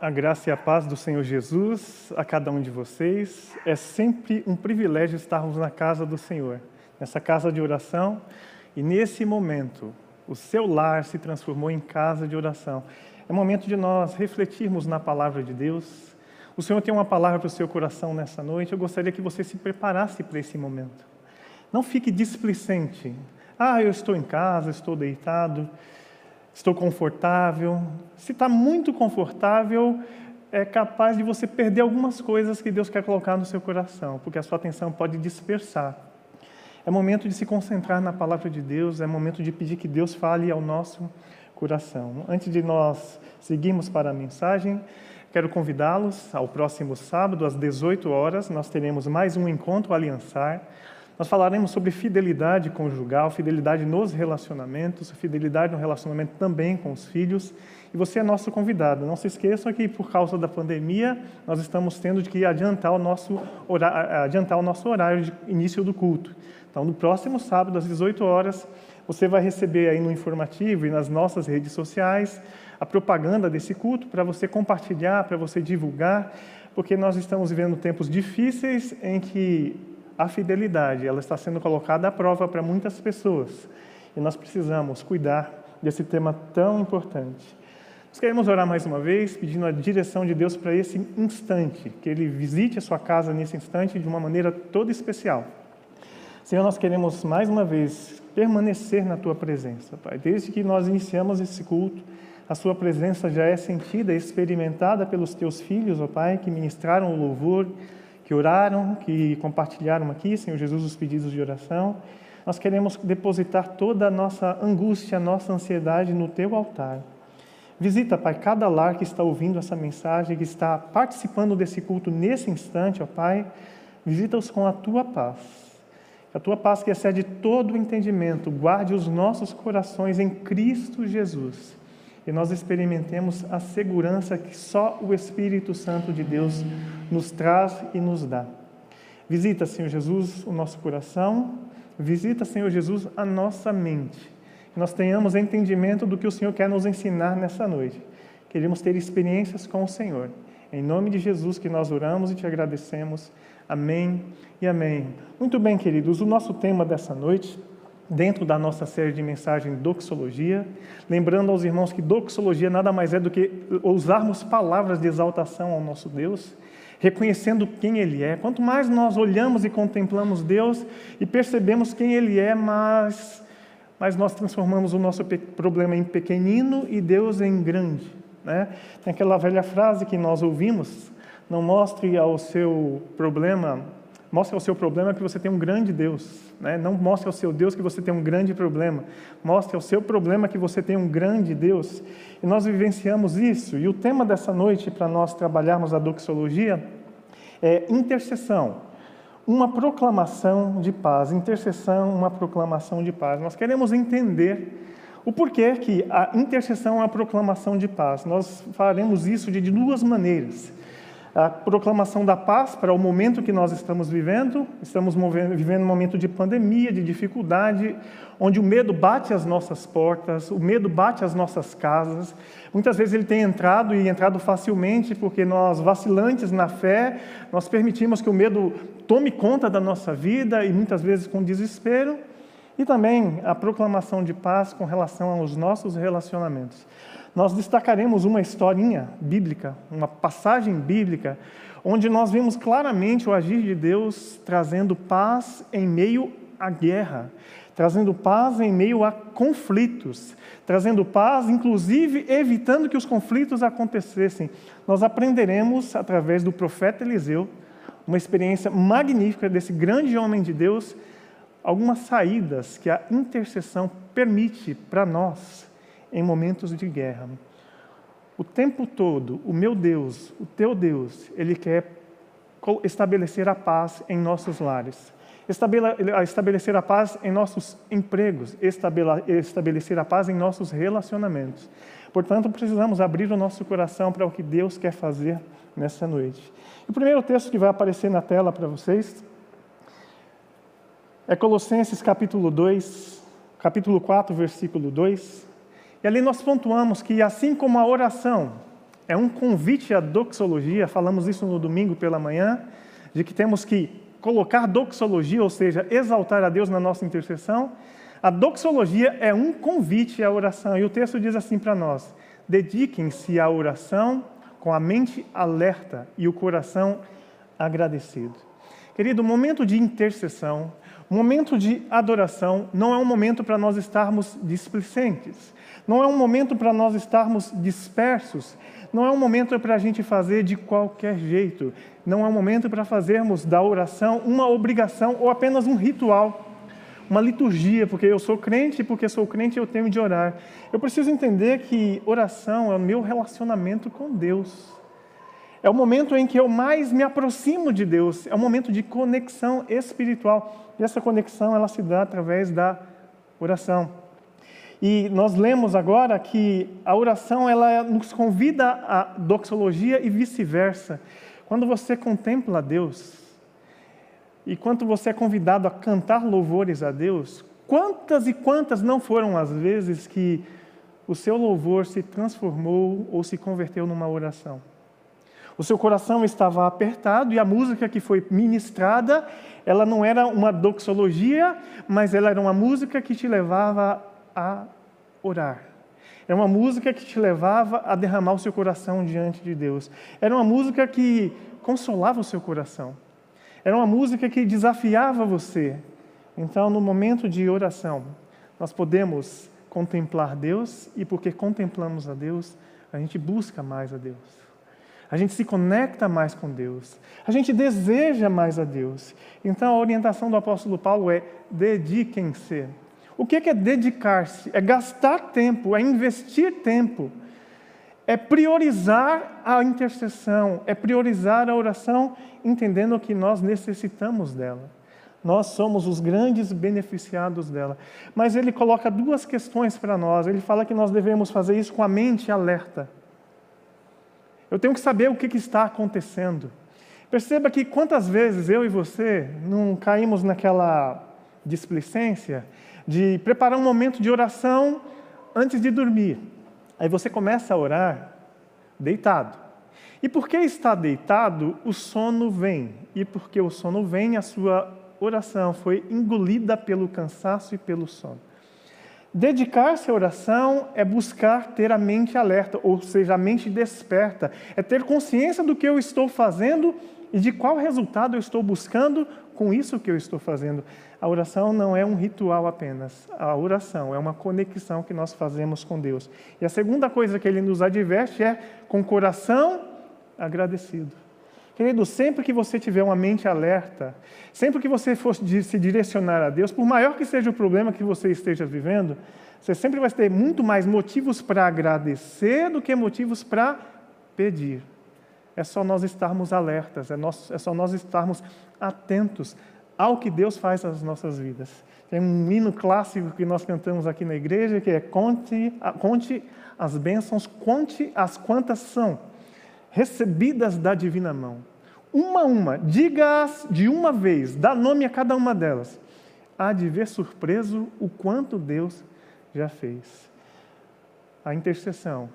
A graça e a paz do Senhor Jesus a cada um de vocês. É sempre um privilégio estarmos na casa do Senhor, nessa casa de oração. E nesse momento, o seu lar se transformou em casa de oração. É momento de nós refletirmos na palavra de Deus. O Senhor tem uma palavra para o seu coração nessa noite. Eu gostaria que você se preparasse para esse momento. Não fique displicente. Ah, eu estou em casa, estou deitado estou confortável. Se está muito confortável, é capaz de você perder algumas coisas que Deus quer colocar no seu coração, porque a sua atenção pode dispersar. É momento de se concentrar na palavra de Deus, é momento de pedir que Deus fale ao nosso coração. Antes de nós seguirmos para a mensagem, quero convidá-los ao próximo sábado, às 18 horas, nós teremos mais um encontro aliançar nós falaremos sobre fidelidade conjugal, fidelidade nos relacionamentos, fidelidade no relacionamento também com os filhos. E você é nosso convidado. Não se esqueçam que, por causa da pandemia, nós estamos tendo que adiantar o nosso horário, adiantar o nosso horário de início do culto. Então, no próximo sábado, às 18 horas, você vai receber aí no informativo e nas nossas redes sociais a propaganda desse culto para você compartilhar, para você divulgar, porque nós estamos vivendo tempos difíceis em que a fidelidade, ela está sendo colocada à prova para muitas pessoas. E nós precisamos cuidar desse tema tão importante. Nós queremos orar mais uma vez, pedindo a direção de Deus para esse instante, que Ele visite a sua casa nesse instante de uma maneira toda especial. Senhor, nós queremos mais uma vez permanecer na Tua presença, Pai. Desde que nós iniciamos esse culto, a Sua presença já é sentida, experimentada pelos Teus filhos, ó Pai, que ministraram o louvor, que oraram, que compartilharam aqui, Senhor Jesus, os pedidos de oração. Nós queremos depositar toda a nossa angústia, a nossa ansiedade no teu altar. Visita, Pai, cada lar que está ouvindo essa mensagem, que está participando desse culto nesse instante, ó Pai. Visita-os com a tua paz. A tua paz que excede todo o entendimento, guarde os nossos corações em Cristo Jesus e nós experimentemos a segurança que só o Espírito Santo de Deus nos traz e nos dá. Visita, Senhor Jesus, o nosso coração, visita, Senhor Jesus, a nossa mente. Que nós tenhamos entendimento do que o Senhor quer nos ensinar nessa noite. Queremos ter experiências com o Senhor. Em nome de Jesus que nós oramos e te agradecemos. Amém e amém. Muito bem, queridos, o nosso tema dessa noite dentro da nossa série de mensagem Doxologia, lembrando aos irmãos que doxologia nada mais é do que usarmos palavras de exaltação ao nosso Deus, reconhecendo quem Ele é. Quanto mais nós olhamos e contemplamos Deus e percebemos quem Ele é, mais, mais nós transformamos o nosso problema em pequenino e Deus em grande. Né? Tem aquela velha frase que nós ouvimos: não mostre ao seu problema Mostre ao seu problema que você tem um grande Deus. Né? Não mostre ao seu Deus que você tem um grande problema. Mostre ao seu problema que você tem um grande Deus. E nós vivenciamos isso. E o tema dessa noite, para nós trabalharmos a doxologia, é intercessão. Uma proclamação de paz. Intercessão, uma proclamação de paz. Nós queremos entender o porquê que a intercessão é uma proclamação de paz. Nós faremos isso de duas maneiras a proclamação da paz para o momento que nós estamos vivendo. Estamos vivendo um momento de pandemia, de dificuldade, onde o medo bate às nossas portas, o medo bate às nossas casas. Muitas vezes ele tem entrado e entrado facilmente porque nós, vacilantes na fé, nós permitimos que o medo tome conta da nossa vida e muitas vezes com desespero. E também a proclamação de paz com relação aos nossos relacionamentos nós destacaremos uma historinha bíblica, uma passagem bíblica, onde nós vemos claramente o agir de Deus trazendo paz em meio à guerra, trazendo paz em meio a conflitos, trazendo paz, inclusive evitando que os conflitos acontecessem. Nós aprenderemos através do profeta Eliseu, uma experiência magnífica desse grande homem de Deus, algumas saídas que a intercessão permite para nós em momentos de guerra. O tempo todo, o meu Deus, o teu Deus, Ele quer estabelecer a paz em nossos lares, estabelecer a paz em nossos empregos, estabelecer a paz em nossos relacionamentos. Portanto, precisamos abrir o nosso coração para o que Deus quer fazer nessa noite. O primeiro texto que vai aparecer na tela para vocês é Colossenses capítulo 2, capítulo 4, versículo 2. E ali nós pontuamos que, assim como a oração é um convite à doxologia, falamos isso no domingo pela manhã, de que temos que colocar doxologia, ou seja, exaltar a Deus na nossa intercessão. A doxologia é um convite à oração, e o texto diz assim para nós: dediquem-se à oração com a mente alerta e o coração agradecido. Querido, o momento de intercessão, o momento de adoração, não é um momento para nós estarmos displicentes, não é um momento para nós estarmos dispersos, não é um momento para a gente fazer de qualquer jeito, não é um momento para fazermos da oração uma obrigação ou apenas um ritual, uma liturgia, porque eu sou crente e porque sou crente eu tenho de orar. Eu preciso entender que oração é o meu relacionamento com Deus. É o momento em que eu mais me aproximo de Deus, é um momento de conexão espiritual. E essa conexão ela se dá através da oração. E nós lemos agora que a oração ela nos convida à doxologia e vice-versa. Quando você contempla Deus e quando você é convidado a cantar louvores a Deus, quantas e quantas não foram as vezes que o seu louvor se transformou ou se converteu numa oração? O seu coração estava apertado e a música que foi ministrada, ela não era uma doxologia, mas ela era uma música que te levava a orar. Era uma música que te levava a derramar o seu coração diante de Deus. Era uma música que consolava o seu coração. Era uma música que desafiava você. Então, no momento de oração, nós podemos contemplar Deus e porque contemplamos a Deus, a gente busca mais a Deus. A gente se conecta mais com Deus. A gente deseja mais a Deus. Então, a orientação do apóstolo Paulo é: dediquem-se o que é dedicar-se? É gastar tempo, é investir tempo, é priorizar a intercessão, é priorizar a oração, entendendo que nós necessitamos dela. Nós somos os grandes beneficiados dela. Mas ele coloca duas questões para nós. Ele fala que nós devemos fazer isso com a mente alerta. Eu tenho que saber o que está acontecendo. Perceba que quantas vezes eu e você não caímos naquela displicência de preparar um momento de oração antes de dormir. Aí você começa a orar deitado. E porque está deitado, o sono vem. E porque o sono vem, a sua oração foi engolida pelo cansaço e pelo sono. Dedicar-se à oração é buscar ter a mente alerta, ou seja, a mente desperta, é ter consciência do que eu estou fazendo e de qual resultado eu estou buscando com isso que eu estou fazendo. A oração não é um ritual apenas. A oração é uma conexão que nós fazemos com Deus. E a segunda coisa que ele nos adverte é com coração agradecido. Querido, sempre que você tiver uma mente alerta, sempre que você for se direcionar a Deus, por maior que seja o problema que você esteja vivendo, você sempre vai ter muito mais motivos para agradecer do que motivos para pedir. É só nós estarmos alertas, é, nós, é só nós estarmos atentos ao que Deus faz nas nossas vidas. Tem um hino clássico que nós cantamos aqui na igreja que é conte, conte as bênçãos, conte as quantas são recebidas da divina mão. Uma a uma, diga-as de uma vez, dá nome a cada uma delas. Há de ver surpreso o quanto Deus já fez. A intercessão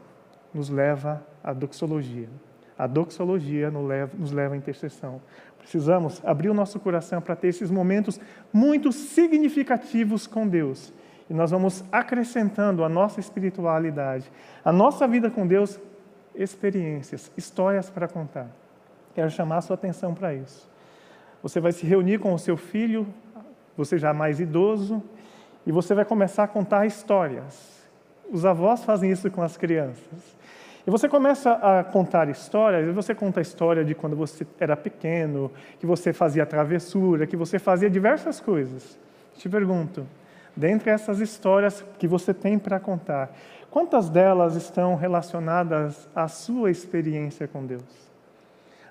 nos leva à doxologia. A doxologia nos leva, à intercessão. Precisamos abrir o nosso coração para ter esses momentos muito significativos com Deus. E nós vamos acrescentando a nossa espiritualidade, a nossa vida com Deus, experiências, histórias para contar. Quero chamar a sua atenção para isso. Você vai se reunir com o seu filho, você já mais idoso, e você vai começar a contar histórias. Os avós fazem isso com as crianças. E você começa a contar histórias, e você conta a história de quando você era pequeno, que você fazia travessura, que você fazia diversas coisas. Te pergunto, dentre essas histórias que você tem para contar, quantas delas estão relacionadas à sua experiência com Deus?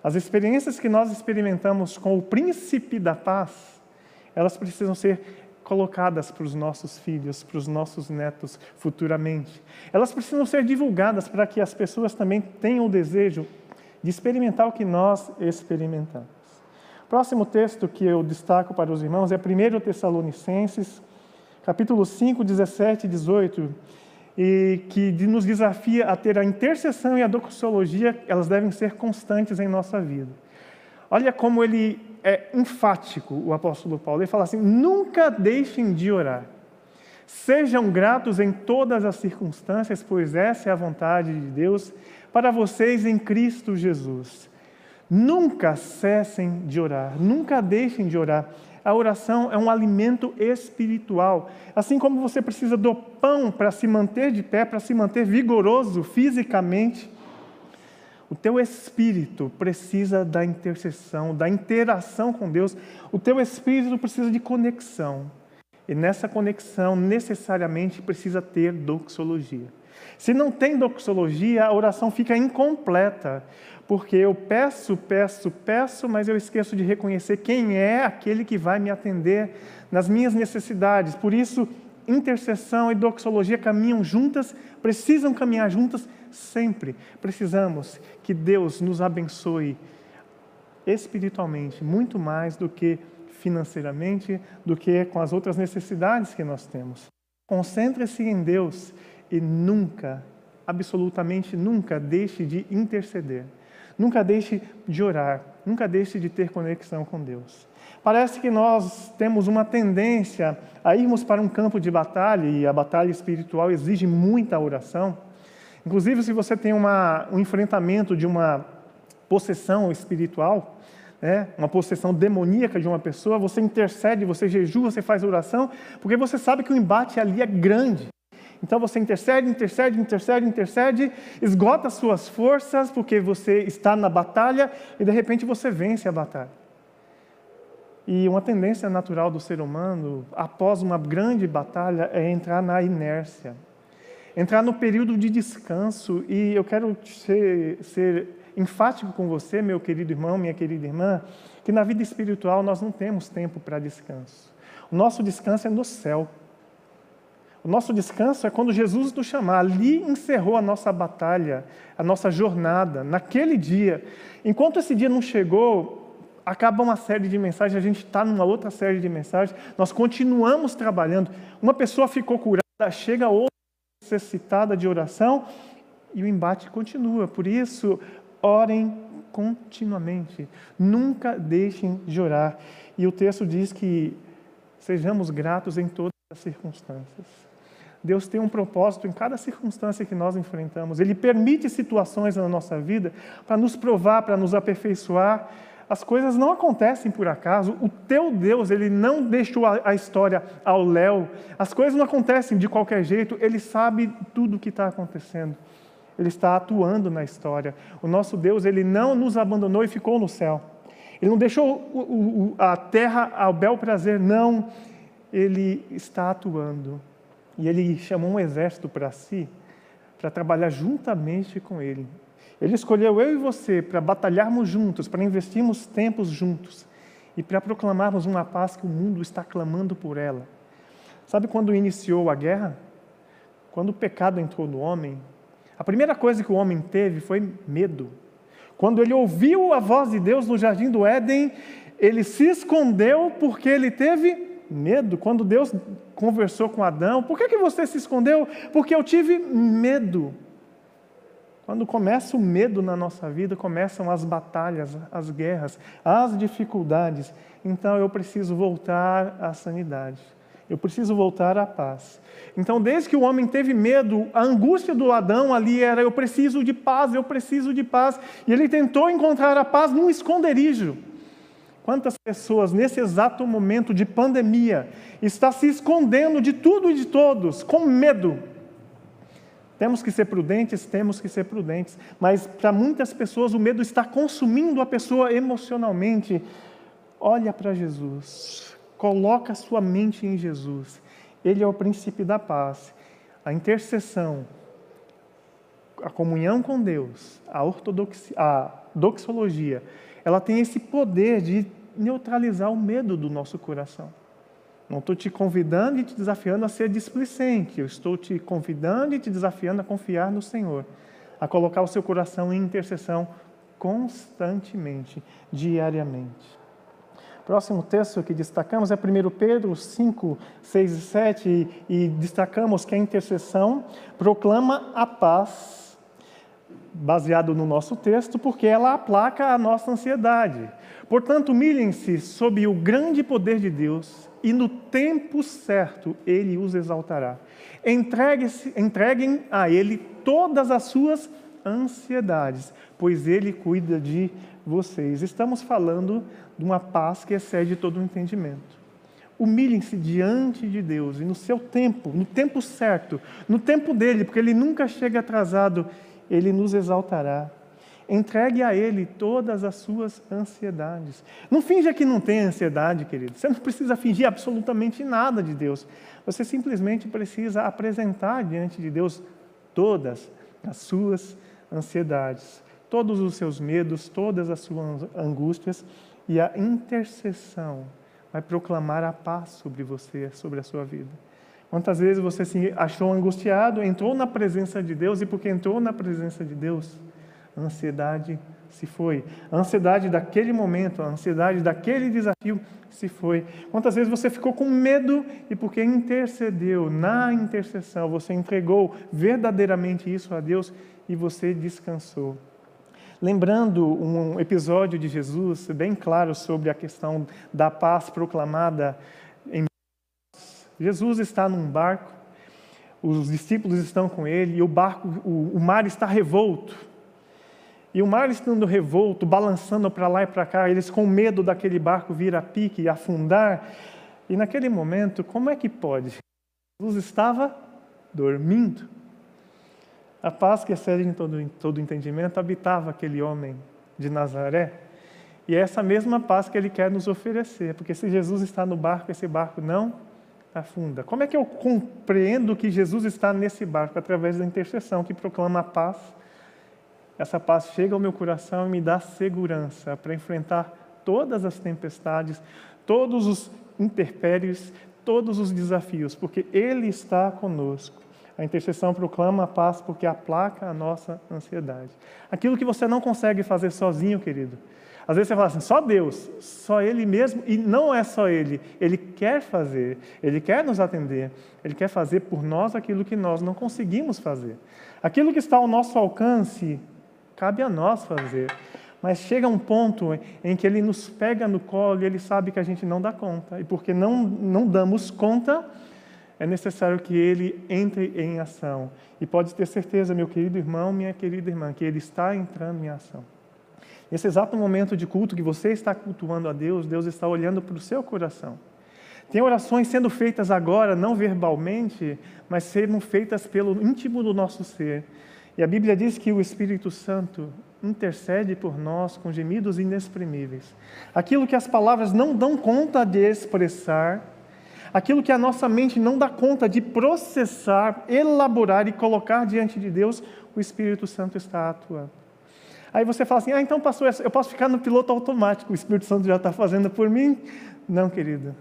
As experiências que nós experimentamos com o príncipe da paz, elas precisam ser colocadas para os nossos filhos, para os nossos netos futuramente. Elas precisam ser divulgadas para que as pessoas também tenham o desejo de experimentar o que nós experimentamos. Próximo texto que eu destaco para os irmãos é 1 Tessalonicenses, capítulo 5, 17 e 18. e que nos desafia a ter a intercessão e a doxologia, elas devem ser constantes em nossa vida. Olha como ele é enfático, o apóstolo Paulo. Ele fala assim: nunca deixem de orar. Sejam gratos em todas as circunstâncias, pois essa é a vontade de Deus para vocês em Cristo Jesus. Nunca cessem de orar, nunca deixem de orar. A oração é um alimento espiritual. Assim como você precisa do pão para se manter de pé, para se manter vigoroso fisicamente, o teu espírito precisa da intercessão, da interação com Deus. O teu espírito precisa de conexão. E nessa conexão, necessariamente, precisa ter doxologia. Se não tem doxologia, a oração fica incompleta, porque eu peço, peço, peço, mas eu esqueço de reconhecer quem é aquele que vai me atender nas minhas necessidades. Por isso, intercessão e doxologia caminham juntas, precisam caminhar juntas sempre. Precisamos que Deus nos abençoe espiritualmente, muito mais do que financeiramente, do que com as outras necessidades que nós temos. Concentre-se em Deus e nunca, absolutamente nunca, deixe de interceder. Nunca deixe de orar, nunca deixe de ter conexão com Deus. Parece que nós temos uma tendência a irmos para um campo de batalha, e a batalha espiritual exige muita oração. Inclusive, se você tem uma, um enfrentamento de uma possessão espiritual, né, uma possessão demoníaca de uma pessoa, você intercede, você jejua, você faz oração, porque você sabe que o embate ali é grande. Então você intercede, intercede, intercede, intercede, esgota suas forças, porque você está na batalha e de repente você vence a batalha. E uma tendência natural do ser humano, após uma grande batalha, é entrar na inércia, entrar no período de descanso. E eu quero ser, ser enfático com você, meu querido irmão, minha querida irmã, que na vida espiritual nós não temos tempo para descanso. O nosso descanso é no céu. O nosso descanso é quando Jesus nos chamar. Ali encerrou a nossa batalha, a nossa jornada, naquele dia. Enquanto esse dia não chegou, acaba uma série de mensagens, a gente está numa outra série de mensagens, nós continuamos trabalhando. Uma pessoa ficou curada, chega outra necessitada de oração e o embate continua. Por isso, orem continuamente, nunca deixem de orar. E o texto diz que sejamos gratos em todas as circunstâncias. Deus tem um propósito em cada circunstância que nós enfrentamos. Ele permite situações na nossa vida para nos provar, para nos aperfeiçoar. As coisas não acontecem por acaso. O teu Deus, ele não deixou a história ao léu. As coisas não acontecem de qualquer jeito. Ele sabe tudo o que está acontecendo. Ele está atuando na história. O nosso Deus, ele não nos abandonou e ficou no céu. Ele não deixou a terra ao bel prazer, não. Ele está atuando. E ele chamou um exército para si, para trabalhar juntamente com ele. Ele escolheu eu e você para batalharmos juntos, para investirmos tempos juntos e para proclamarmos uma paz que o mundo está clamando por ela. Sabe quando iniciou a guerra? Quando o pecado entrou no homem, a primeira coisa que o homem teve foi medo. Quando ele ouviu a voz de Deus no jardim do Éden, ele se escondeu porque ele teve medo. Quando Deus conversou com Adão, por que, que você se escondeu? Porque eu tive medo. Quando começa o medo na nossa vida, começam as batalhas, as guerras, as dificuldades. Então eu preciso voltar à sanidade. Eu preciso voltar à paz. Então, desde que o homem teve medo, a angústia do Adão ali era: eu preciso de paz, eu preciso de paz. E ele tentou encontrar a paz num esconderijo. Quantas pessoas, nesse exato momento de pandemia, está se escondendo de tudo e de todos, com medo? Temos que ser prudentes, temos que ser prudentes, mas para muitas pessoas o medo está consumindo a pessoa emocionalmente. Olha para Jesus, Coloca sua mente em Jesus. Ele é o princípio da paz. A intercessão, a comunhão com Deus, a, ortodoxia, a doxologia, ela tem esse poder de neutralizar o medo do nosso coração. Não estou te convidando e te desafiando a ser displicente, eu estou te convidando e te desafiando a confiar no Senhor, a colocar o seu coração em intercessão constantemente, diariamente. Próximo texto que destacamos é 1 Pedro 5, 6 e 7, e, destacamos que a intercessão proclama a paz, baseado no nosso texto, porque ela aplaca a nossa ansiedade. Portanto, humilhem-se sob o grande poder de Deus, e no tempo certo ele os exaltará. Entreguem a ele todas as suas ansiedades, pois ele cuida de vocês. Estamos falando de uma paz que excede todo o entendimento. Humilhem-se diante de Deus e no seu tempo, no tempo certo, no tempo dele, porque ele nunca chega atrasado, ele nos exaltará. Entregue a Ele todas as suas ansiedades. Não finja que não tem ansiedade, querido. Você não precisa fingir absolutamente nada de Deus. Você simplesmente precisa apresentar diante de Deus todas as suas ansiedades, todos os seus medos, todas as suas angústias, e a intercessão vai proclamar a paz sobre você, sobre a sua vida. Quantas vezes você se achou angustiado, entrou na presença de Deus e porque entrou na presença de Deus, a ansiedade se foi. A ansiedade daquele momento, a ansiedade daquele desafio se foi. Quantas vezes você ficou com medo e porque intercedeu na intercessão, você entregou verdadeiramente isso a Deus e você descansou. Lembrando um episódio de Jesus bem claro sobre a questão da paz proclamada em Jesus está num barco, os discípulos estão com ele e o barco, o, o mar está revolto. E o mar estando revolto, balançando para lá e para cá, eles com medo daquele barco vir a pique e afundar. E naquele momento, como é que pode? Jesus estava dormindo. A paz que excede em todo, todo entendimento habitava aquele homem de Nazaré. E é essa mesma paz que ele quer nos oferecer, porque se Jesus está no barco, esse barco não afunda. Como é que eu compreendo que Jesus está nesse barco? Através da intercessão que proclama a paz essa paz chega ao meu coração e me dá segurança para enfrentar todas as tempestades, todos os interpérios, todos os desafios, porque Ele está conosco. A intercessão proclama a paz porque aplaca a nossa ansiedade. Aquilo que você não consegue fazer sozinho, querido. Às vezes você fala assim, só Deus, só Ele mesmo, e não é só Ele. Ele quer fazer, Ele quer nos atender, Ele quer fazer por nós aquilo que nós não conseguimos fazer. Aquilo que está ao nosso alcance, Cabe a nós fazer. Mas chega um ponto em que ele nos pega no colo e ele sabe que a gente não dá conta. E porque não, não damos conta, é necessário que ele entre em ação. E pode ter certeza, meu querido irmão, minha querida irmã, que ele está entrando em ação. Nesse exato momento de culto que você está cultuando a Deus, Deus está olhando para o seu coração. Tem orações sendo feitas agora, não verbalmente, mas sendo feitas pelo íntimo do nosso ser. E a Bíblia diz que o Espírito Santo intercede por nós com gemidos inexprimíveis. Aquilo que as palavras não dão conta de expressar, aquilo que a nossa mente não dá conta de processar, elaborar e colocar diante de Deus, o Espírito Santo está atuando. Aí você fala assim: ah, então passou essa, eu posso ficar no piloto automático, o Espírito Santo já está fazendo por mim? Não, querido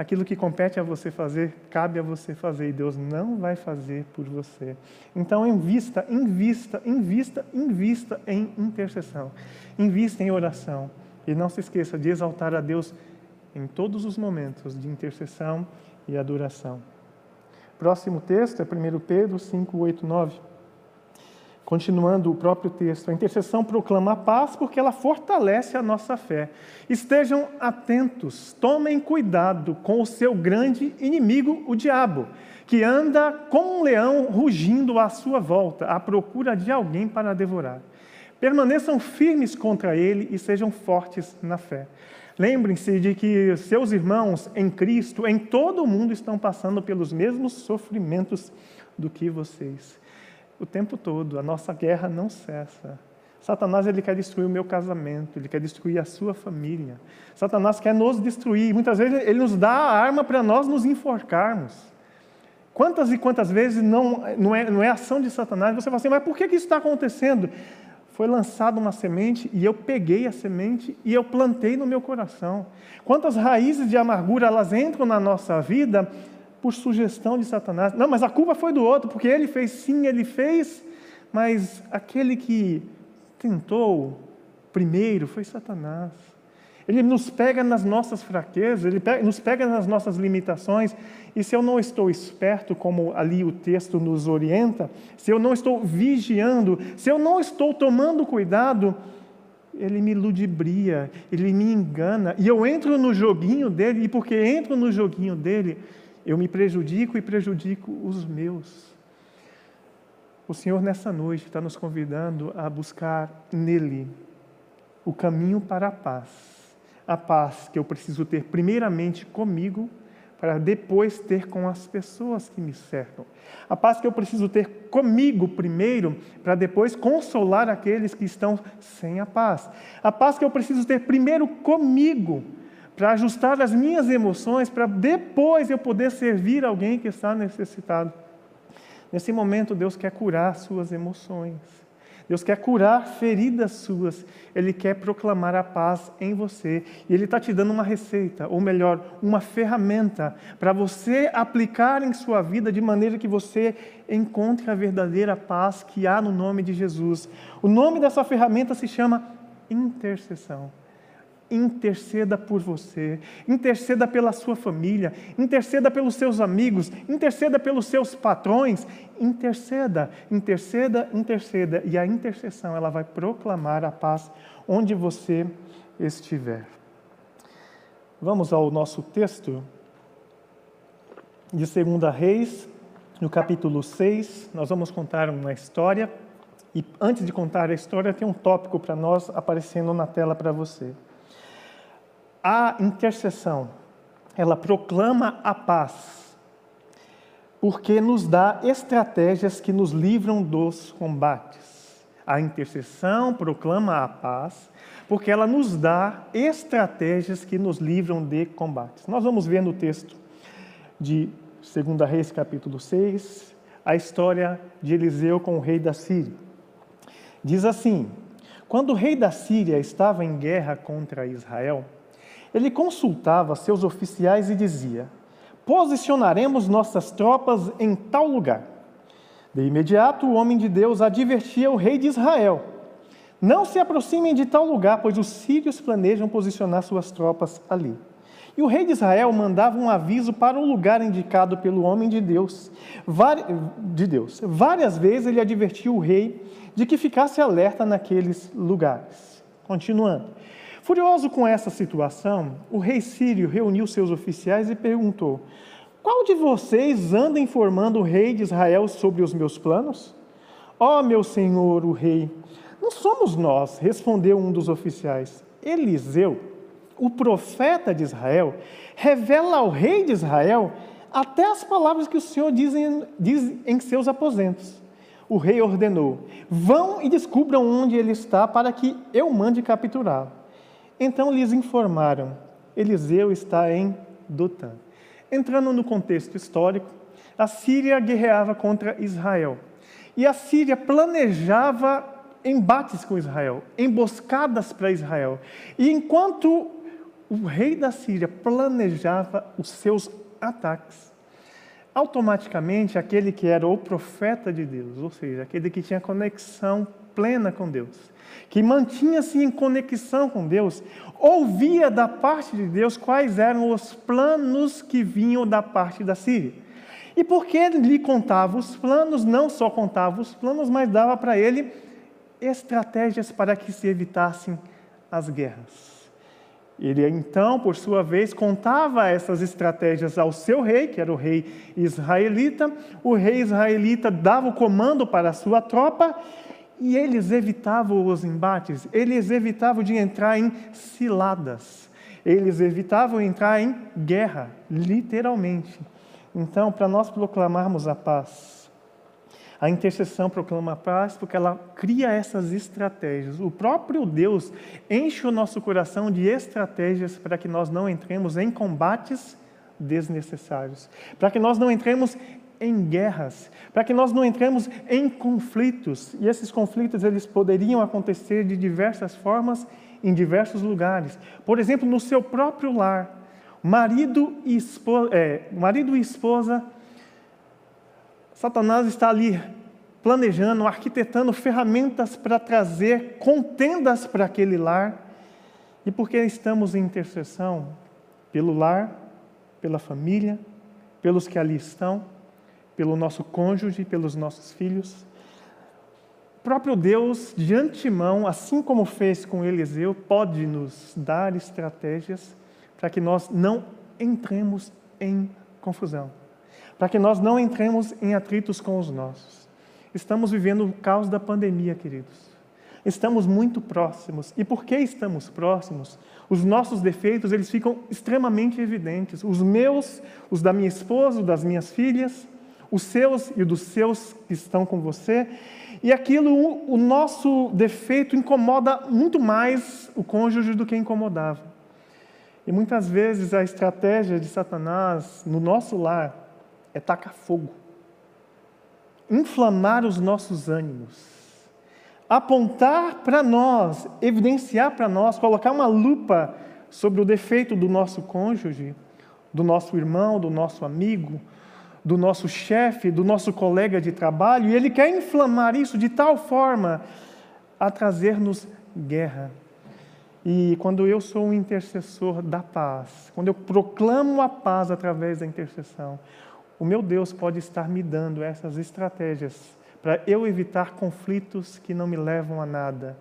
aquilo que compete a você fazer, cabe a você fazer e Deus não vai fazer por você. Então, invista, invista, invista, invista em intercessão, invista em oração e não se esqueça de exaltar a Deus em todos os momentos de intercessão e adoração. Próximo texto é 1 Pedro 5, 8, 9. Continuando o próprio texto, a intercessão proclama a paz porque ela fortalece a nossa fé. Estejam atentos, tomem cuidado com o seu grande inimigo, o diabo, que anda como um leão rugindo à sua volta, à procura de alguém para devorar. Permaneçam firmes contra ele e sejam fortes na fé. Lembrem-se de que seus irmãos em Cristo, em todo o mundo, estão passando pelos mesmos sofrimentos do que vocês o tempo todo. A nossa guerra não cessa. Satanás ele quer destruir o meu casamento, ele quer destruir a sua família. Satanás quer nos destruir. Muitas vezes ele nos dá a arma para nós nos enforcarmos. Quantas e quantas vezes não, não, é, não é ação de Satanás? Você fala assim, mas por que, que isso está acontecendo? Foi lançada uma semente e eu peguei a semente e eu plantei no meu coração. Quantas raízes de amargura elas entram na nossa vida por sugestão de Satanás. Não, mas a culpa foi do outro, porque ele fez sim, ele fez, mas aquele que tentou primeiro foi Satanás. Ele nos pega nas nossas fraquezas, Ele nos pega nas nossas limitações. E se eu não estou esperto, como ali o texto nos orienta, se eu não estou vigiando, se eu não estou tomando cuidado, ele me ludibria, ele me engana, e eu entro no joguinho dele, e porque entro no joguinho dele, eu me prejudico e prejudico os meus. O Senhor, nessa noite, está nos convidando a buscar nele o caminho para a paz. A paz que eu preciso ter, primeiramente comigo, para depois ter com as pessoas que me cercam. A paz que eu preciso ter comigo primeiro, para depois consolar aqueles que estão sem a paz. A paz que eu preciso ter primeiro comigo, para ajustar as minhas emoções, para depois eu poder servir alguém que está necessitado. Nesse momento, Deus quer curar suas emoções. Deus quer curar feridas suas, Ele quer proclamar a paz em você. E Ele está te dando uma receita, ou melhor, uma ferramenta, para você aplicar em sua vida de maneira que você encontre a verdadeira paz que há no nome de Jesus. O nome dessa ferramenta se chama intercessão interceda por você, interceda pela sua família, interceda pelos seus amigos, interceda pelos seus patrões, interceda, interceda, interceda, e a intercessão ela vai proclamar a paz onde você estiver. Vamos ao nosso texto de 2 Reis, no capítulo 6, nós vamos contar uma história. E antes de contar a história, tem um tópico para nós aparecendo na tela para você. A intercessão, ela proclama a paz, porque nos dá estratégias que nos livram dos combates. A intercessão proclama a paz, porque ela nos dá estratégias que nos livram de combates. Nós vamos ver no texto de 2 Reis, capítulo 6, a história de Eliseu com o rei da Síria. Diz assim: Quando o rei da Síria estava em guerra contra Israel, ele consultava seus oficiais e dizia: Posicionaremos nossas tropas em tal lugar. De imediato, o homem de Deus advertia o rei de Israel: Não se aproximem de tal lugar, pois os sírios planejam posicionar suas tropas ali. E o rei de Israel mandava um aviso para o lugar indicado pelo homem de Deus. De Deus. Várias vezes ele advertia o rei de que ficasse alerta naqueles lugares. Continuando. Furioso com essa situação, o rei sírio reuniu seus oficiais e perguntou: Qual de vocês anda informando o rei de Israel sobre os meus planos? Ó oh, meu senhor, o rei, não somos nós, respondeu um dos oficiais. Eliseu, o profeta de Israel, revela ao rei de Israel até as palavras que o Senhor diz em, diz em seus aposentos. O rei ordenou: Vão e descubram onde ele está para que eu mande capturá-lo. Então lhes informaram: Eliseu está em Dotã. Entrando no contexto histórico, a Síria guerreava contra Israel. E a Síria planejava embates com Israel, emboscadas para Israel. E enquanto o rei da Síria planejava os seus ataques, automaticamente aquele que era o profeta de Deus, ou seja, aquele que tinha conexão plena com Deus, que mantinha-se em conexão com Deus, ouvia da parte de Deus quais eram os planos que vinham da parte da Síria. E porque ele lhe contava os planos, não só contava os planos, mas dava para ele estratégias para que se evitassem as guerras. Ele então, por sua vez, contava essas estratégias ao seu rei, que era o rei israelita. O rei israelita dava o comando para a sua tropa e eles evitavam os embates, eles evitavam de entrar em ciladas, eles evitavam entrar em guerra, literalmente. Então, para nós proclamarmos a paz, a intercessão proclama a paz porque ela cria essas estratégias. O próprio Deus enche o nosso coração de estratégias para que nós não entremos em combates desnecessários, para que nós não entremos em guerras, para que nós não entremos em conflitos. E esses conflitos eles poderiam acontecer de diversas formas em diversos lugares. Por exemplo, no seu próprio lar, marido e esposa, é, marido e esposa Satanás está ali planejando, arquitetando ferramentas para trazer contendas para aquele lar. E porque estamos em intercessão pelo lar, pela família, pelos que ali estão, pelo nosso cônjuge, pelos nossos filhos. O próprio Deus, de antemão, assim como fez com Eliseu, pode nos dar estratégias para que nós não entremos em confusão, para que nós não entremos em atritos com os nossos. Estamos vivendo o caos da pandemia, queridos. Estamos muito próximos. E porque estamos próximos, os nossos defeitos, eles ficam extremamente evidentes. Os meus, os da minha esposa, os das minhas filhas, os seus e dos seus que estão com você. E aquilo, o nosso defeito incomoda muito mais o cônjuge do que incomodava. E muitas vezes a estratégia de Satanás no nosso lar é tacar fogo, inflamar os nossos ânimos, apontar para nós, evidenciar para nós, colocar uma lupa sobre o defeito do nosso cônjuge, do nosso irmão, do nosso amigo, do nosso chefe, do nosso colega de trabalho, e ele quer inflamar isso de tal forma a trazer-nos guerra. E quando eu sou um intercessor da paz, quando eu proclamo a paz através da intercessão, o meu Deus pode estar me dando essas estratégias para eu evitar conflitos que não me levam a nada.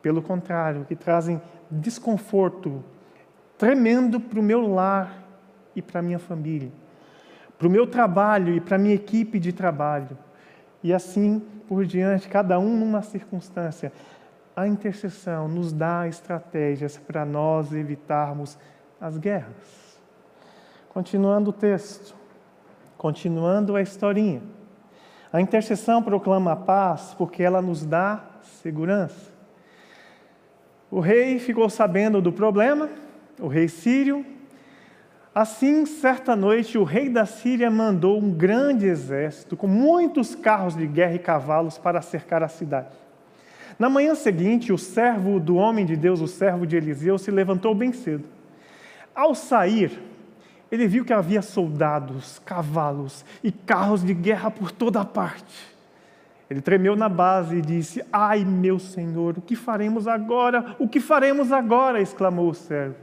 Pelo contrário, que trazem desconforto tremendo para o meu lar e para a minha família, para o meu trabalho e para a minha equipe de trabalho. E assim por diante, cada um numa circunstância. A intercessão nos dá estratégias para nós evitarmos as guerras. Continuando o texto, continuando a historinha. A intercessão proclama a paz porque ela nos dá segurança. O rei ficou sabendo do problema, o rei sírio. Assim, certa noite, o rei da Síria mandou um grande exército com muitos carros de guerra e cavalos para cercar a cidade. Na manhã seguinte, o servo do homem de Deus, o servo de Eliseu, se levantou bem cedo. Ao sair, ele viu que havia soldados, cavalos e carros de guerra por toda parte. Ele tremeu na base e disse: Ai, meu senhor, o que faremos agora? O que faremos agora? exclamou o servo.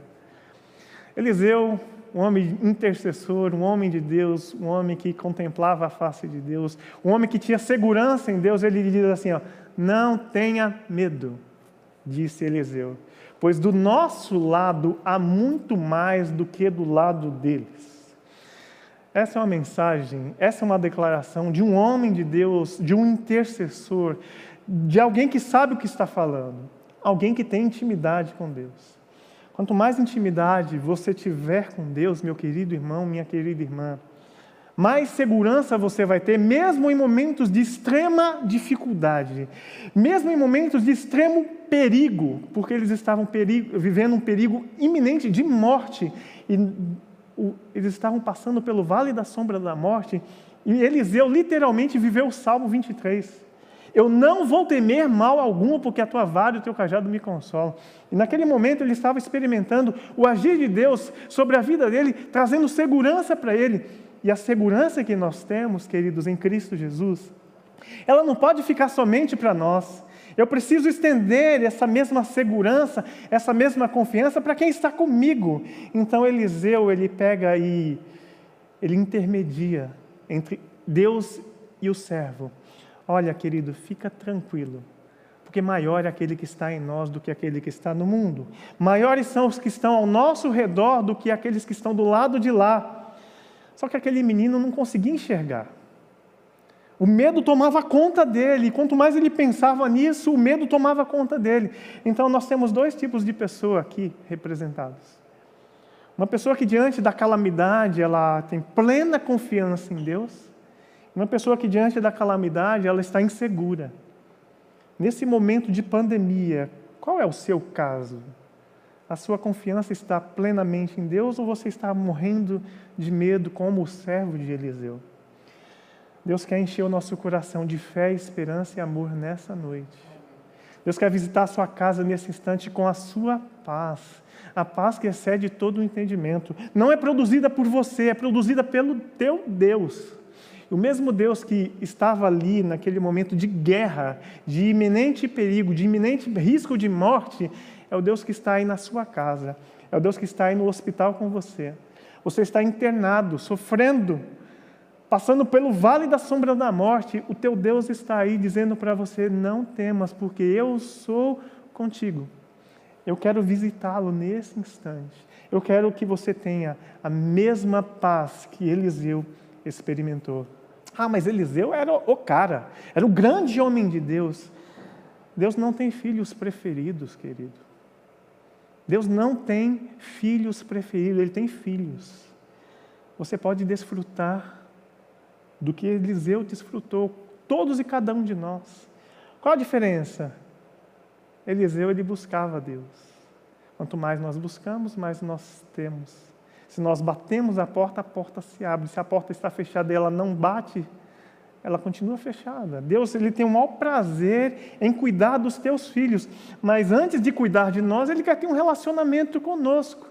Eliseu, um homem intercessor, um homem de Deus, um homem que contemplava a face de Deus, um homem que tinha segurança em Deus, ele diz assim: ó, Não tenha medo, disse Eliseu pois do nosso lado há muito mais do que do lado deles. Essa é uma mensagem, essa é uma declaração de um homem de Deus, de um intercessor, de alguém que sabe o que está falando, alguém que tem intimidade com Deus. Quanto mais intimidade você tiver com Deus, meu querido irmão, minha querida irmã, mais segurança você vai ter, mesmo em momentos de extrema dificuldade, mesmo em momentos de extremo perigo, porque eles estavam perigo, vivendo um perigo iminente de morte, e o, eles estavam passando pelo vale da sombra da morte, e Eliseu literalmente viveu o Salmo 23. Eu não vou temer mal algum, porque a tua vara e o teu cajado me consolam. E naquele momento ele estava experimentando o agir de Deus sobre a vida dele, trazendo segurança para ele. E a segurança que nós temos, queridos, em Cristo Jesus, ela não pode ficar somente para nós. Eu preciso estender essa mesma segurança, essa mesma confiança para quem está comigo. Então Eliseu, ele pega e ele intermedia entre Deus e o servo. Olha, querido, fica tranquilo, porque maior é aquele que está em nós do que aquele que está no mundo. Maiores são os que estão ao nosso redor do que aqueles que estão do lado de lá. Só que aquele menino não conseguia enxergar. O medo tomava conta dele, e quanto mais ele pensava nisso, o medo tomava conta dele. Então nós temos dois tipos de pessoa aqui representados. Uma pessoa que diante da calamidade, ela tem plena confiança em Deus. Uma pessoa que diante da calamidade, ela está insegura. Nesse momento de pandemia, qual é o seu caso? A sua confiança está plenamente em Deus ou você está morrendo de medo como o servo de Eliseu? Deus quer encher o nosso coração de fé, esperança e amor nessa noite. Deus quer visitar a sua casa nesse instante com a sua paz. A paz que excede todo o entendimento. Não é produzida por você, é produzida pelo teu Deus. O mesmo Deus que estava ali naquele momento de guerra, de iminente perigo, de iminente risco de morte, é o Deus que está aí na sua casa, é o Deus que está aí no hospital com você. Você está internado, sofrendo, passando pelo vale da sombra da morte. O teu Deus está aí dizendo para você: não temas, porque eu sou contigo. Eu quero visitá-lo nesse instante. Eu quero que você tenha a mesma paz que Eliseu experimentou. Ah, mas Eliseu era o cara, era o grande homem de Deus. Deus não tem filhos preferidos, querido. Deus não tem filhos preferidos, Ele tem filhos. Você pode desfrutar do que Eliseu desfrutou, todos e cada um de nós. Qual a diferença? Eliseu, ele buscava Deus. Quanto mais nós buscamos, mais nós temos. Se nós batemos a porta, a porta se abre. Se a porta está fechada e ela não bate, ela continua fechada. Deus ele tem o maior prazer em cuidar dos teus filhos, mas antes de cuidar de nós, ele quer ter um relacionamento conosco.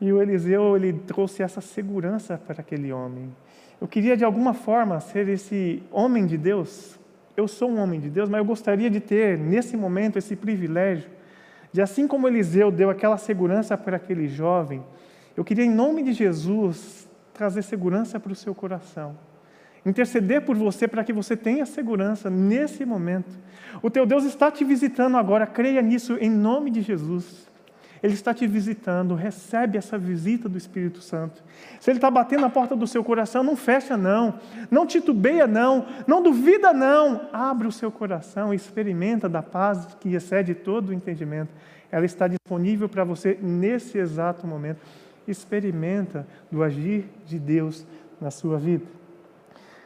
E o Eliseu ele trouxe essa segurança para aquele homem. Eu queria de alguma forma ser esse homem de Deus. Eu sou um homem de Deus, mas eu gostaria de ter nesse momento esse privilégio de assim como Eliseu deu aquela segurança para aquele jovem, eu queria em nome de Jesus trazer segurança para o seu coração interceder por você para que você tenha segurança nesse momento. O teu Deus está te visitando agora, creia nisso em nome de Jesus. Ele está te visitando, recebe essa visita do Espírito Santo. Se Ele está batendo na porta do seu coração, não fecha não, não titubeia não, não duvida não. Abre o seu coração, experimenta da paz que excede todo o entendimento. Ela está disponível para você nesse exato momento. Experimenta do agir de Deus na sua vida.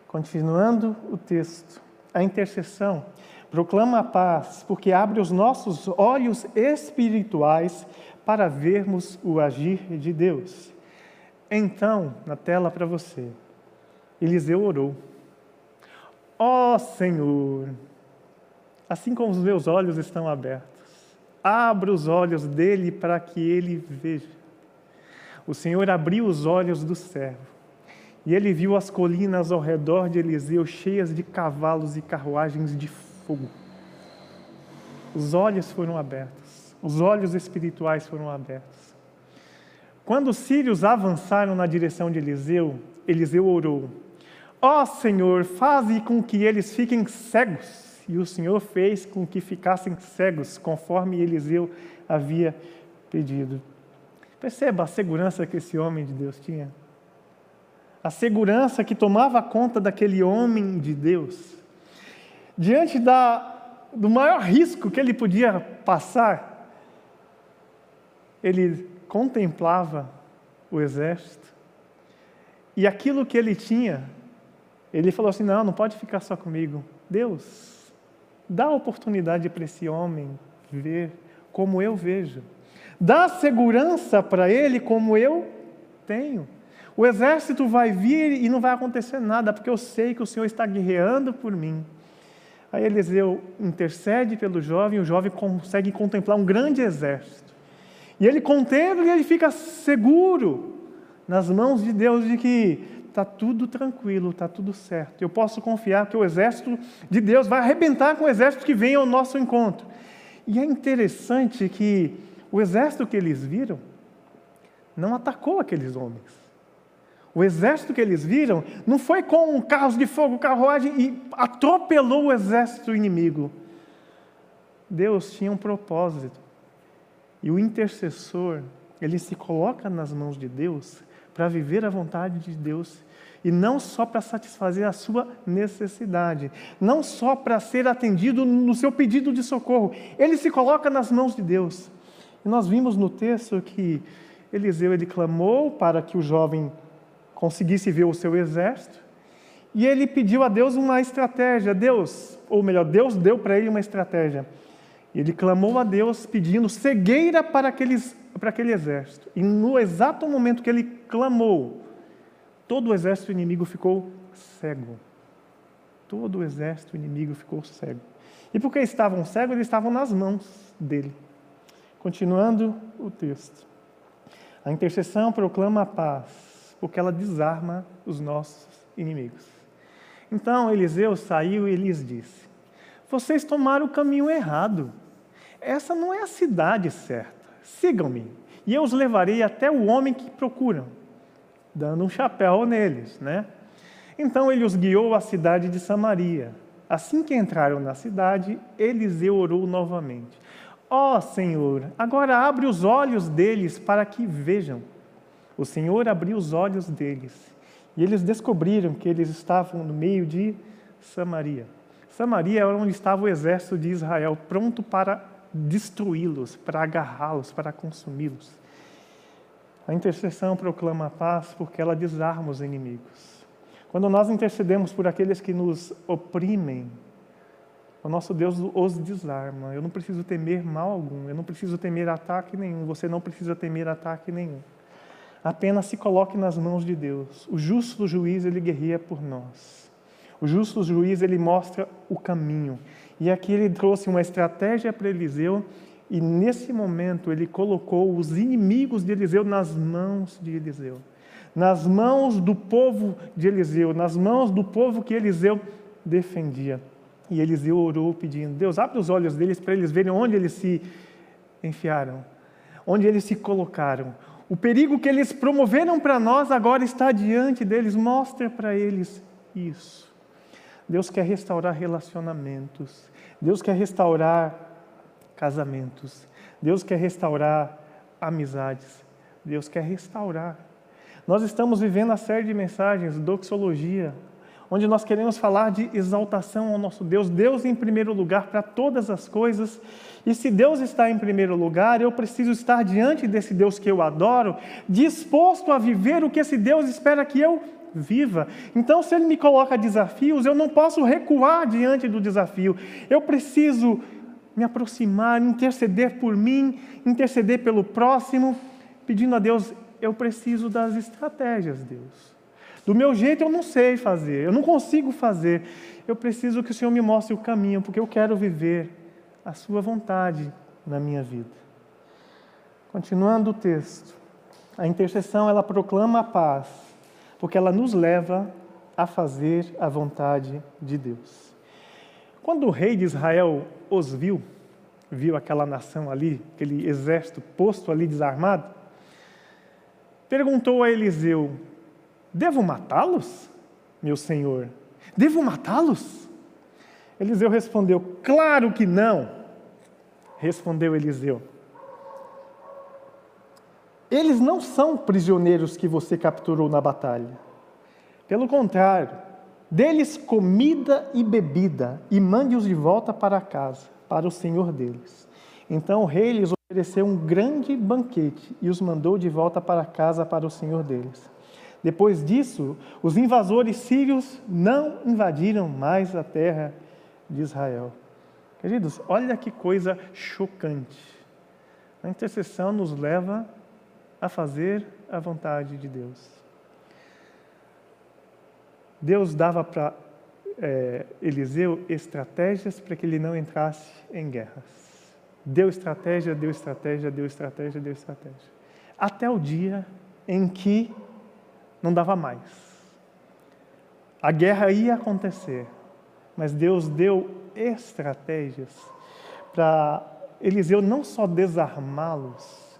Continuando o texto, a intercessão proclama a paz, porque abre os nossos olhos espirituais para vermos o agir de Deus. Então, na tela para você, Eliseu orou: Ó oh, Senhor, assim como os meus olhos estão abertos, abra os olhos dele para que ele veja. O Senhor abriu os olhos do servo e ele viu as colinas ao redor de Eliseu cheias de cavalos e carruagens de fogo. Os olhos foram abertos, os olhos espirituais foram abertos. Quando os sírios avançaram na direção de Eliseu, Eliseu orou: Ó oh, Senhor, faze com que eles fiquem cegos. E o Senhor fez com que ficassem cegos, conforme Eliseu havia pedido. Perceba a segurança que esse homem de Deus tinha. A segurança que tomava conta daquele homem de Deus, diante da, do maior risco que ele podia passar, ele contemplava o exército. E aquilo que ele tinha, ele falou assim: não, não pode ficar só comigo. Deus, dá oportunidade para esse homem ver como eu vejo, dá segurança para ele como eu tenho. O exército vai vir e não vai acontecer nada, porque eu sei que o Senhor está guerreando por mim. Aí Eliseu intercede pelo jovem, o jovem consegue contemplar um grande exército. E ele contempla e ele fica seguro nas mãos de Deus de que está tudo tranquilo, está tudo certo. Eu posso confiar que o exército de Deus vai arrebentar com o exército que vem ao nosso encontro. E é interessante que o exército que eles viram não atacou aqueles homens. O exército que eles viram não foi com carros de fogo, carruagem e atropelou o exército inimigo. Deus tinha um propósito. E o intercessor, ele se coloca nas mãos de Deus para viver a vontade de Deus e não só para satisfazer a sua necessidade, não só para ser atendido no seu pedido de socorro. Ele se coloca nas mãos de Deus. E nós vimos no texto que Eliseu ele clamou para que o jovem conseguisse ver o seu exército. E ele pediu a Deus uma estratégia. Deus, ou melhor, Deus deu para ele uma estratégia. Ele clamou a Deus pedindo cegueira para, aqueles, para aquele exército. E no exato momento que ele clamou, todo o exército inimigo ficou cego. Todo o exército inimigo ficou cego. E porque estavam cegos, eles estavam nas mãos dele. Continuando o texto. A intercessão proclama a paz porque ela desarma os nossos inimigos. Então Eliseu saiu e lhes disse: Vocês tomaram o caminho errado. Essa não é a cidade certa. Sigam-me, e eu os levarei até o homem que procuram, dando um chapéu neles, né? Então ele os guiou à cidade de Samaria. Assim que entraram na cidade, Eliseu orou novamente: Ó oh, Senhor, agora abre os olhos deles para que vejam. O Senhor abriu os olhos deles e eles descobriram que eles estavam no meio de Samaria. Samaria era onde estava o exército de Israel, pronto para destruí-los, para agarrá-los, para consumi-los. A intercessão proclama a paz porque ela desarma os inimigos. Quando nós intercedemos por aqueles que nos oprimem, o nosso Deus os desarma. Eu não preciso temer mal algum, eu não preciso temer ataque nenhum, você não precisa temer ataque nenhum. Apenas se coloque nas mãos de Deus. O justo juiz, ele guerreia por nós. O justo juiz, ele mostra o caminho. E aqui ele trouxe uma estratégia para Eliseu, e nesse momento ele colocou os inimigos de Eliseu nas mãos de Eliseu. Nas mãos do povo de Eliseu, nas mãos do povo que Eliseu defendia. E Eliseu orou pedindo: Deus, abre os olhos deles para eles verem onde eles se enfiaram, onde eles se colocaram. O perigo que eles promoveram para nós agora está diante deles. Mostra para eles isso. Deus quer restaurar relacionamentos. Deus quer restaurar casamentos. Deus quer restaurar amizades. Deus quer restaurar. Nós estamos vivendo a série de mensagens, doxologia, onde nós queremos falar de exaltação ao nosso Deus, Deus em primeiro lugar para todas as coisas. E se Deus está em primeiro lugar, eu preciso estar diante desse Deus que eu adoro, disposto a viver o que esse Deus espera que eu viva. Então, se Ele me coloca desafios, eu não posso recuar diante do desafio. Eu preciso me aproximar, interceder por mim, interceder pelo próximo, pedindo a Deus, eu preciso das estratégias, Deus. Do meu jeito eu não sei fazer, eu não consigo fazer. Eu preciso que o Senhor me mostre o caminho, porque eu quero viver a Sua vontade na minha vida. Continuando o texto, a intercessão ela proclama a paz, porque ela nos leva a fazer a vontade de Deus. Quando o rei de Israel os viu, viu aquela nação ali, aquele exército posto ali desarmado, perguntou a Eliseu: Devo matá-los, meu senhor? Devo matá-los? Eliseu respondeu: Claro que não. Respondeu Eliseu: Eles não são prisioneiros que você capturou na batalha. Pelo contrário, deles comida e bebida, e mande-os de volta para casa, para o senhor deles. Então o rei lhes ofereceu um grande banquete e os mandou de volta para casa para o senhor deles. Depois disso, os invasores sírios não invadiram mais a terra de Israel. Queridos, olha que coisa chocante. A intercessão nos leva a fazer a vontade de Deus. Deus dava para é, Eliseu estratégias para que ele não entrasse em guerras. Deu estratégia, deu estratégia, deu estratégia, deu estratégia. Até o dia em que não dava mais. A guerra ia acontecer, mas Deus deu estratégias para Eliseu não só desarmá-los,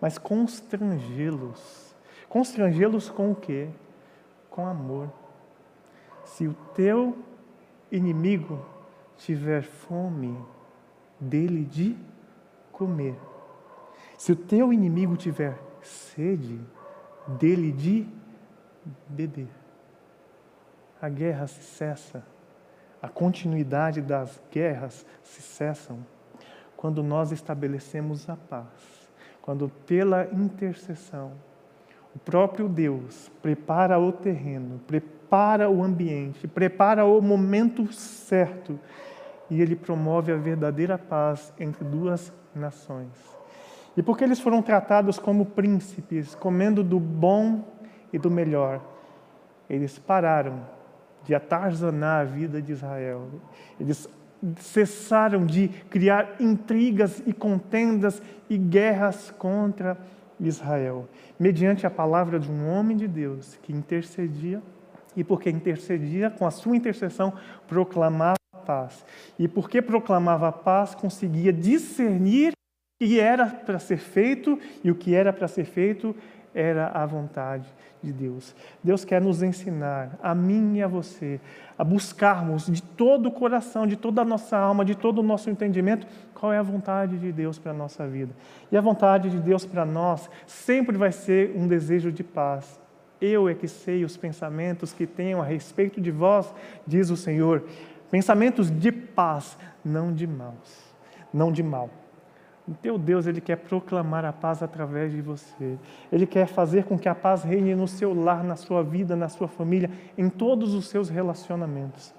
mas constrangê-los. Constrangê-los com o quê? Com amor. Se o teu inimigo tiver fome, dele de comer. Se o teu inimigo tiver sede, dele de beber. A guerra se cessa, a continuidade das guerras se cessam quando nós estabelecemos a paz, quando pela intercessão o próprio Deus prepara o terreno, prepara o ambiente, prepara o momento certo e ele promove a verdadeira paz entre duas nações. E porque eles foram tratados como príncipes, comendo do bom e do melhor. Eles pararam de atarzanar a vida de Israel. Eles cessaram de criar intrigas e contendas e guerras contra Israel, mediante a palavra de um homem de Deus que intercedia, E porque intercedia, com a sua intercessão, proclamava a paz. E porque proclamava a paz, conseguia discernir o que era para ser feito, e o que era para ser feito era a vontade de Deus. Deus quer nos ensinar, a mim e a você, a buscarmos de todo o coração, de toda a nossa alma, de todo o nosso entendimento, qual é a vontade de Deus para a nossa vida. E a vontade de Deus para nós sempre vai ser um desejo de paz. Eu é que sei os pensamentos que tenho a respeito de vós, diz o Senhor, pensamentos de paz, não de maus, não de mal. O teu Deus, Ele quer proclamar a paz através de você. Ele quer fazer com que a paz reine no seu lar, na sua vida, na sua família, em todos os seus relacionamentos.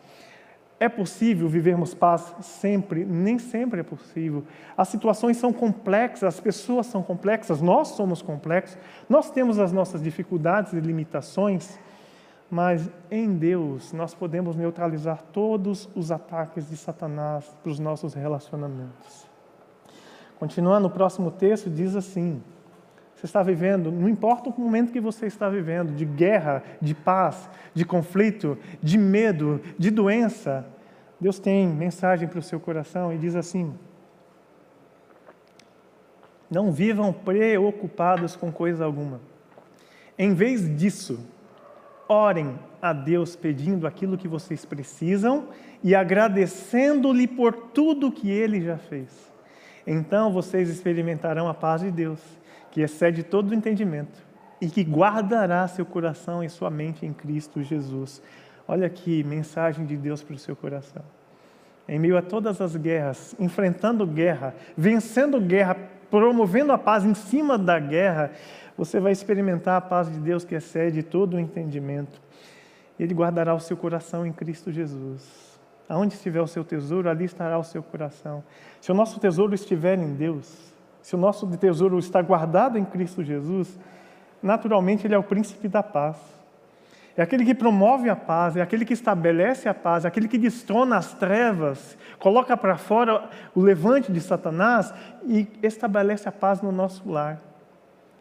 É possível vivermos paz sempre? Nem sempre é possível. As situações são complexas, as pessoas são complexas, nós somos complexos, nós temos as nossas dificuldades e limitações, mas em Deus nós podemos neutralizar todos os ataques de Satanás para os nossos relacionamentos. Continuando, o próximo texto diz assim: você está vivendo, não importa o momento que você está vivendo, de guerra, de paz, de conflito, de medo, de doença, Deus tem mensagem para o seu coração e diz assim: Não vivam preocupados com coisa alguma. Em vez disso, orem a Deus pedindo aquilo que vocês precisam e agradecendo-lhe por tudo que ele já fez. Então vocês experimentarão a paz de Deus, que excede todo o entendimento e que guardará seu coração e sua mente em Cristo Jesus. Olha aqui, mensagem de Deus para o seu coração. Em meio a todas as guerras, enfrentando guerra, vencendo guerra, promovendo a paz em cima da guerra, você vai experimentar a paz de Deus que excede todo o entendimento. Ele guardará o seu coração em Cristo Jesus. Aonde estiver o seu tesouro, ali estará o seu coração. Se o nosso tesouro estiver em Deus, se o nosso tesouro está guardado em Cristo Jesus, naturalmente ele é o príncipe da paz. É aquele que promove a paz, é aquele que estabelece a paz, é aquele que destrona as trevas, coloca para fora o levante de Satanás e estabelece a paz no nosso lar.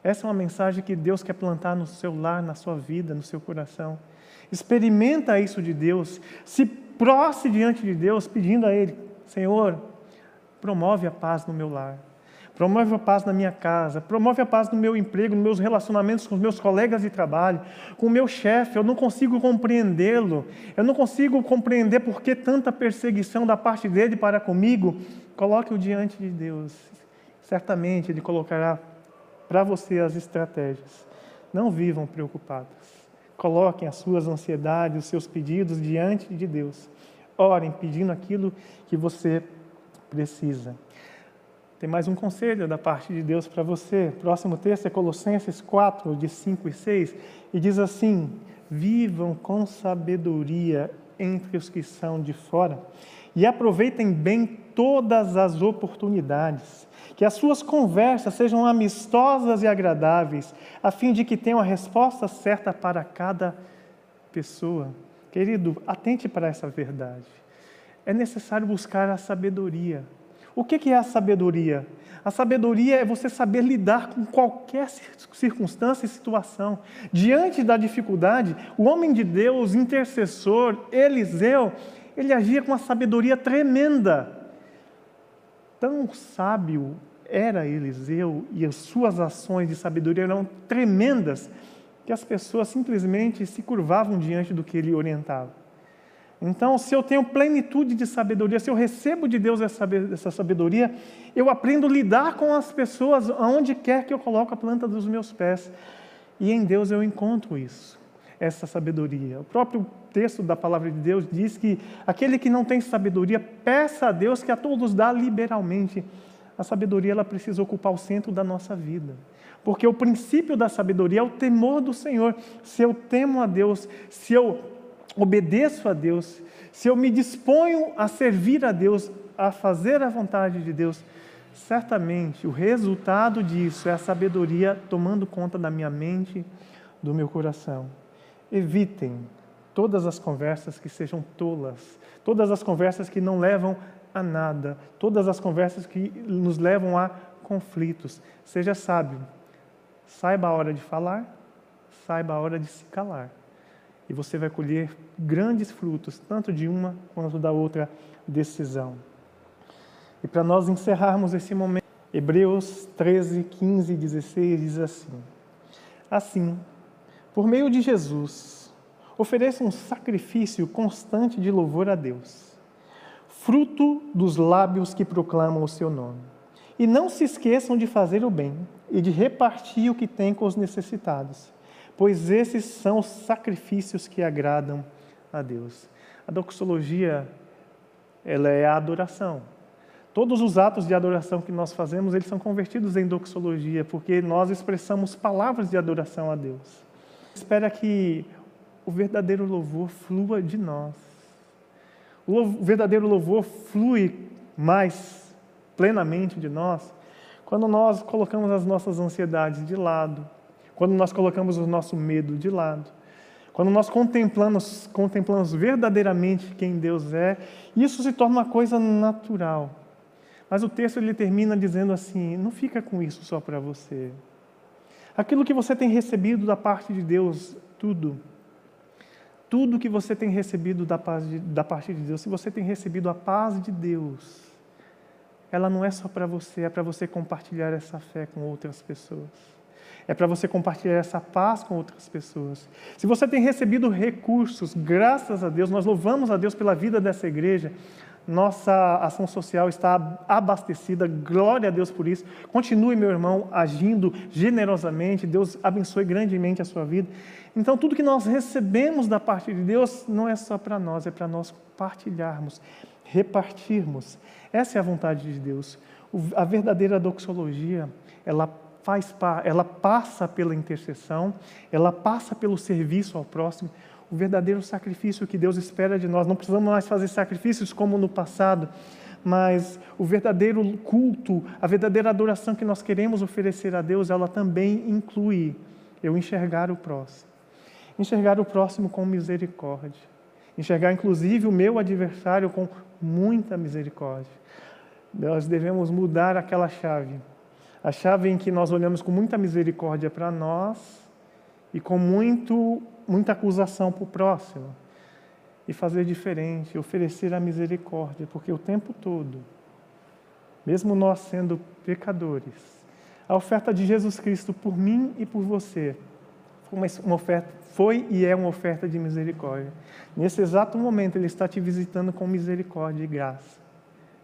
Essa é uma mensagem que Deus quer plantar no seu lar, na sua vida, no seu coração. Experimenta isso de Deus. Se proste diante de Deus pedindo a Ele: Senhor, promove a paz no meu lar, promove a paz na minha casa, promove a paz no meu emprego, nos meus relacionamentos com os meus colegas de trabalho, com o meu chefe. Eu não consigo compreendê-lo, eu não consigo compreender por que tanta perseguição da parte dele para comigo. Coloque-o diante de Deus, certamente Ele colocará para você as estratégias. Não vivam preocupados. Coloquem as suas ansiedades, os seus pedidos diante de Deus. Orem pedindo aquilo que você precisa. Tem mais um conselho da parte de Deus para você. Próximo texto é Colossenses 4, de 5 e 6, e diz assim: Vivam com sabedoria entre os que são de fora e aproveitem bem todas as oportunidades que as suas conversas sejam amistosas e agradáveis, a fim de que tenham a resposta certa para cada pessoa. Querido, atente para essa verdade. É necessário buscar a sabedoria. O que é a sabedoria? A sabedoria é você saber lidar com qualquer circunstância e situação. Diante da dificuldade, o homem de Deus, intercessor, Eliseu, ele agia com uma sabedoria tremenda. Tão sábio era Eliseu e as suas ações de sabedoria eram tremendas, que as pessoas simplesmente se curvavam diante do que ele orientava. Então, se eu tenho plenitude de sabedoria, se eu recebo de Deus essa sabedoria, eu aprendo a lidar com as pessoas aonde quer que eu coloque a planta dos meus pés. E em Deus eu encontro isso, essa sabedoria. O próprio texto da palavra de Deus diz que aquele que não tem sabedoria, peça a Deus que a todos dá liberalmente. A sabedoria ela precisa ocupar o centro da nossa vida. Porque o princípio da sabedoria é o temor do Senhor. Se eu temo a Deus, se eu obedeço a Deus, se eu me disponho a servir a Deus, a fazer a vontade de Deus, certamente o resultado disso é a sabedoria tomando conta da minha mente, do meu coração. Evitem todas as conversas que sejam tolas, todas as conversas que não levam a nada, todas as conversas que nos levam a conflitos. Seja sábio, saiba a hora de falar, saiba a hora de se calar. e você vai colher grandes frutos, tanto de uma quanto da outra decisão. E para nós encerrarmos esse momento, Hebreus 13, 15 e 16 diz assim: Assim, por meio de Jesus, ofereça um sacrifício constante de louvor a Deus, fruto dos lábios que proclamam o seu nome. E não se esqueçam de fazer o bem e de repartir o que tem com os necessitados pois esses são os sacrifícios que agradam a Deus. A doxologia, ela é a adoração. Todos os atos de adoração que nós fazemos, eles são convertidos em doxologia, porque nós expressamos palavras de adoração a Deus. Espera que o verdadeiro louvor flua de nós. O verdadeiro louvor flui mais plenamente de nós quando nós colocamos as nossas ansiedades de lado, quando nós colocamos o nosso medo de lado, quando nós contemplamos, contemplamos verdadeiramente quem Deus é, isso se torna uma coisa natural. Mas o texto ele termina dizendo assim: não fica com isso só para você. Aquilo que você tem recebido da parte de Deus, tudo, tudo que você tem recebido da, paz de, da parte de Deus, se você tem recebido a paz de Deus, ela não é só para você, é para você compartilhar essa fé com outras pessoas é para você compartilhar essa paz com outras pessoas. Se você tem recebido recursos, graças a Deus, nós louvamos a Deus pela vida dessa igreja. Nossa ação social está abastecida, glória a Deus por isso. Continue, meu irmão, agindo generosamente, Deus abençoe grandemente a sua vida. Então, tudo que nós recebemos da parte de Deus não é só para nós, é para nós partilharmos, repartirmos. Essa é a vontade de Deus. A verdadeira doxologia, ela faz ela passa pela intercessão, ela passa pelo serviço ao próximo, o verdadeiro sacrifício que Deus espera de nós. Não precisamos mais fazer sacrifícios como no passado, mas o verdadeiro culto, a verdadeira adoração que nós queremos oferecer a Deus, ela também inclui eu enxergar o próximo. Enxergar o próximo com misericórdia. Enxergar, inclusive, o meu adversário com muita misericórdia. Nós devemos mudar aquela chave a chave em que nós olhamos com muita misericórdia para nós e com muito, muita acusação para o próximo. E fazer diferente, oferecer a misericórdia, porque o tempo todo, mesmo nós sendo pecadores, a oferta de Jesus Cristo por mim e por você uma oferta, foi e é uma oferta de misericórdia. Nesse exato momento, Ele está te visitando com misericórdia e graça,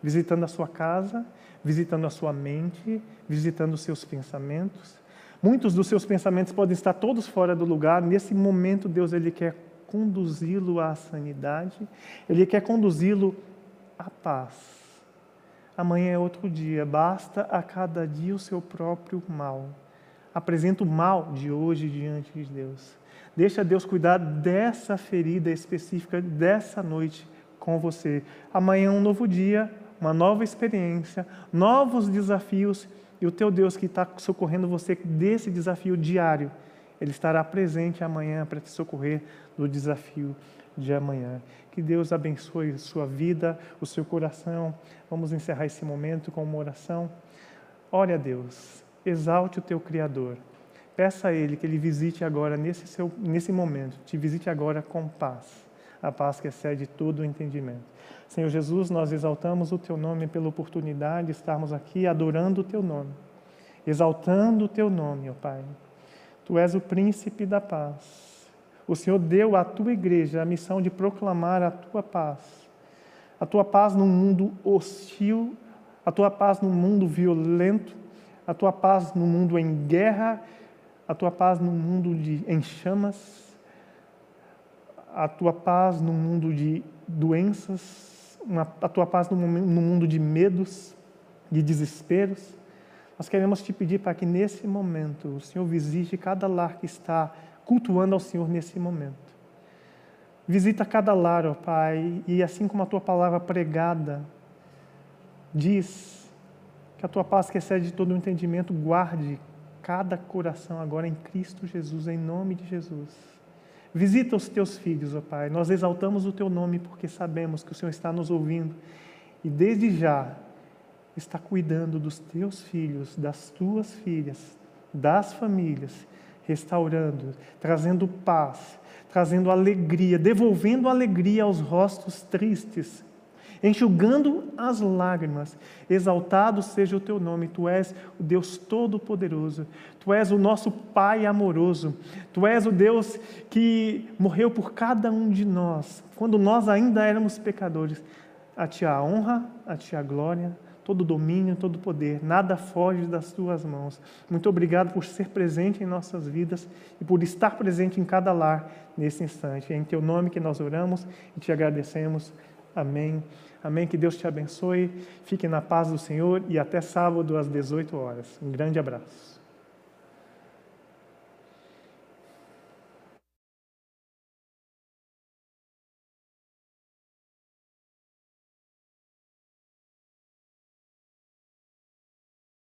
visitando a sua casa visitando a sua mente, visitando os seus pensamentos. Muitos dos seus pensamentos podem estar todos fora do lugar. Nesse momento, Deus ele quer conduzi-lo à sanidade, ele quer conduzi-lo à paz. Amanhã é outro dia, basta a cada dia o seu próprio mal. Apresenta o mal de hoje diante de Deus. Deixa Deus cuidar dessa ferida específica dessa noite com você. Amanhã é um novo dia, uma nova experiência, novos desafios, e o teu Deus que está socorrendo você desse desafio diário, Ele estará presente amanhã para te socorrer do desafio de amanhã. Que Deus abençoe sua vida, o seu coração. Vamos encerrar esse momento com uma oração. Ore a Deus, exalte o teu Criador. Peça a Ele que Ele visite agora, nesse, seu, nesse momento, te visite agora com paz, a paz que excede todo o entendimento. Senhor Jesus, nós exaltamos o Teu nome pela oportunidade de estarmos aqui adorando o Teu nome, exaltando o Teu nome, ó Pai. Tu és o príncipe da paz. O Senhor deu à Tua igreja a missão de proclamar a Tua paz. A Tua paz num mundo hostil, a Tua paz num mundo violento, a Tua paz num mundo em guerra, a Tua paz num mundo de, em chamas, a Tua paz num mundo de doenças, a tua paz no, mundo de medos, de desesperos. Nós queremos te pedir para que nesse momento o Senhor visite cada lar que está cultuando ao Senhor nesse momento. Visita cada lar, ó Pai, e assim como a tua palavra pregada diz que a tua paz que excede todo o entendimento guarde cada coração agora em Cristo Jesus, em nome de Jesus. Visita os teus filhos, ó Pai. Nós exaltamos o teu nome porque sabemos que o Senhor está nos ouvindo e desde já está cuidando dos teus filhos, das tuas filhas, das famílias. restaurando, trazendo paz, trazendo alegria, devolvendo alegria aos rostos tristes, enxugando as lágrimas. Exaltado seja o teu nome, tu és o Deus Todo-Poderoso, tu és o nosso Pai amoroso, tu és o Deus que morreu por cada um de nós, quando nós ainda éramos pecadores. A ti a honra, a ti a glória, todo domínio, todo poder, nada foge das tuas mãos. Muito obrigado por ser presente em nossas vidas e por estar presente em cada lar nesse instante. É em teu nome que nós oramos e te agradecemos. Amém. Amém. Que Deus te abençoe. Fique na paz do Senhor e até sábado às 18 horas. Um grande abraço.